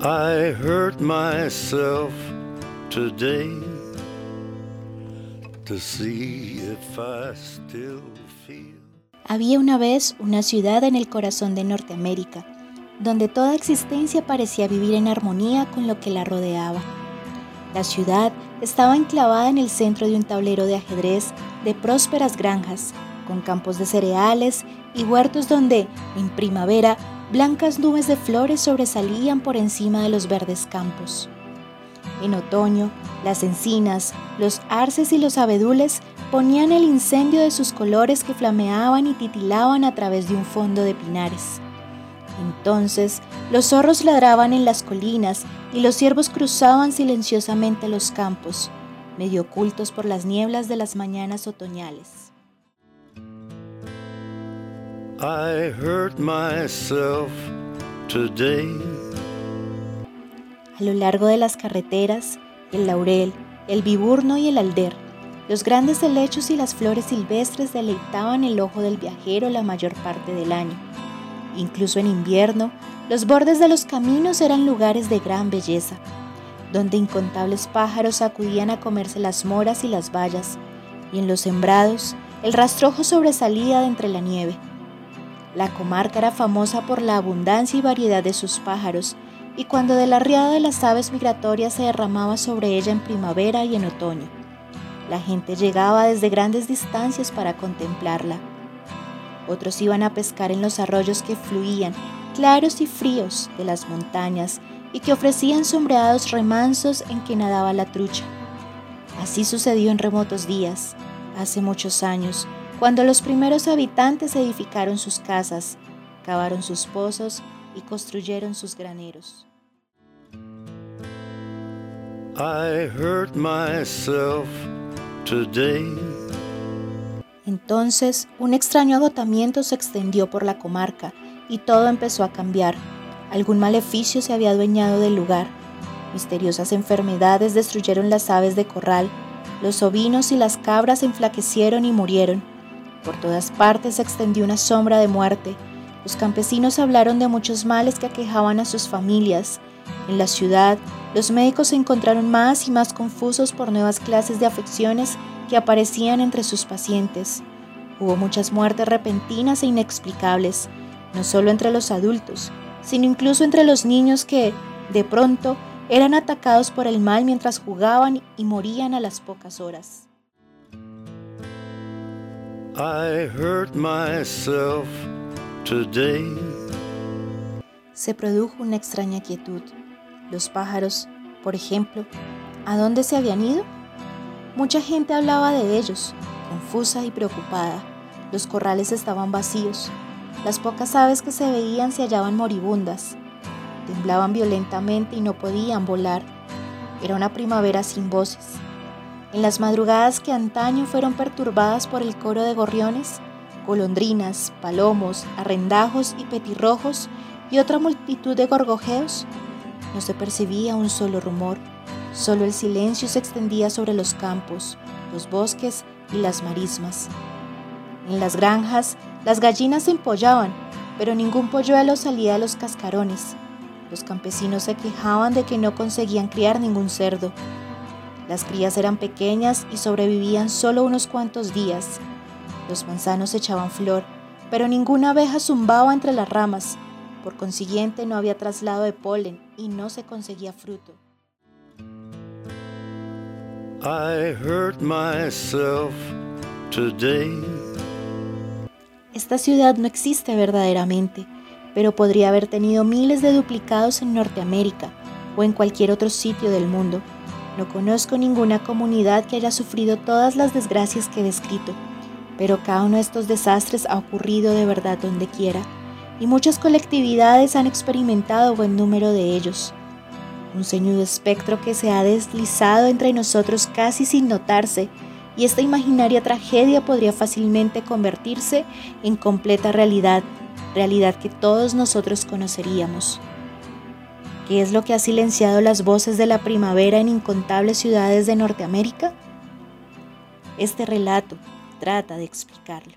I hurt myself today to see if I still feel. Había una vez una ciudad en el corazón de Norteamérica, donde toda existencia parecía vivir en armonía con lo que la rodeaba. La ciudad estaba enclavada en el centro de un tablero de ajedrez de prósperas granjas, con campos de cereales y huertos donde, en primavera, blancas nubes de flores sobresalían por encima de los verdes campos. En otoño, las encinas, los arces y los abedules ponían el incendio de sus colores que flameaban y titilaban a través de un fondo de pinares. Entonces los zorros ladraban en las colinas y los ciervos cruzaban silenciosamente los campos, medio ocultos por las nieblas de las mañanas otoñales. I hurt myself today. A lo largo de las carreteras, el laurel, el viburno y el alder, los grandes helechos y las flores silvestres deleitaban el ojo del viajero la mayor parte del año. Incluso en invierno, los bordes de los caminos eran lugares de gran belleza, donde incontables pájaros acudían a comerse las moras y las bayas, y en los sembrados el rastrojo sobresalía de entre la nieve. La comarca era famosa por la abundancia y variedad de sus pájaros, y cuando de la riada de las aves migratorias se derramaba sobre ella en primavera y en otoño, la gente llegaba desde grandes distancias para contemplarla. Otros iban a pescar en los arroyos que fluían, claros y fríos, de las montañas y que ofrecían sombreados remansos en que nadaba la trucha. Así sucedió en remotos días, hace muchos años, cuando los primeros habitantes edificaron sus casas, cavaron sus pozos y construyeron sus graneros. I hurt myself today. Entonces, un extraño agotamiento se extendió por la comarca y todo empezó a cambiar. Algún maleficio se había adueñado del lugar. Misteriosas enfermedades destruyeron las aves de corral. Los ovinos y las cabras enflaquecieron y murieron. Por todas partes se extendió una sombra de muerte. Los campesinos hablaron de muchos males que aquejaban a sus familias. En la ciudad, los médicos se encontraron más y más confusos por nuevas clases de afecciones que aparecían entre sus pacientes. Hubo muchas muertes repentinas e inexplicables, no solo entre los adultos, sino incluso entre los niños que, de pronto, eran atacados por el mal mientras jugaban y morían a las pocas horas. I hurt myself today. Se produjo una extraña quietud. Los pájaros, por ejemplo, ¿a dónde se habían ido? Mucha gente hablaba de ellos, confusa y preocupada. Los corrales estaban vacíos. Las pocas aves que se veían se hallaban moribundas. Temblaban violentamente y no podían volar. Era una primavera sin voces. En las madrugadas que antaño fueron perturbadas por el coro de gorriones, golondrinas, palomos, arrendajos y petirrojos y otra multitud de gorgojeos, no se percibía un solo rumor, solo el silencio se extendía sobre los campos, los bosques y las marismas. En las granjas, las gallinas se empollaban, pero ningún polluelo salía de los cascarones. Los campesinos se quejaban de que no conseguían criar ningún cerdo. Las crías eran pequeñas y sobrevivían solo unos cuantos días. Los manzanos echaban flor, pero ninguna abeja zumbaba entre las ramas. Por consiguiente, no había traslado de polen y no se conseguía fruto. I hurt myself today. Esta ciudad no existe verdaderamente, pero podría haber tenido miles de duplicados en Norteamérica o en cualquier otro sitio del mundo. No conozco ninguna comunidad que haya sufrido todas las desgracias que he descrito, pero cada uno de estos desastres ha ocurrido de verdad donde quiera, y muchas colectividades han experimentado buen número de ellos. Un ceñudo espectro que se ha deslizado entre nosotros casi sin notarse, y esta imaginaria tragedia podría fácilmente convertirse en completa realidad, realidad que todos nosotros conoceríamos. ¿Qué es lo que ha silenciado las voces de la primavera en incontables ciudades de Norteamérica? Este relato trata de explicarlo.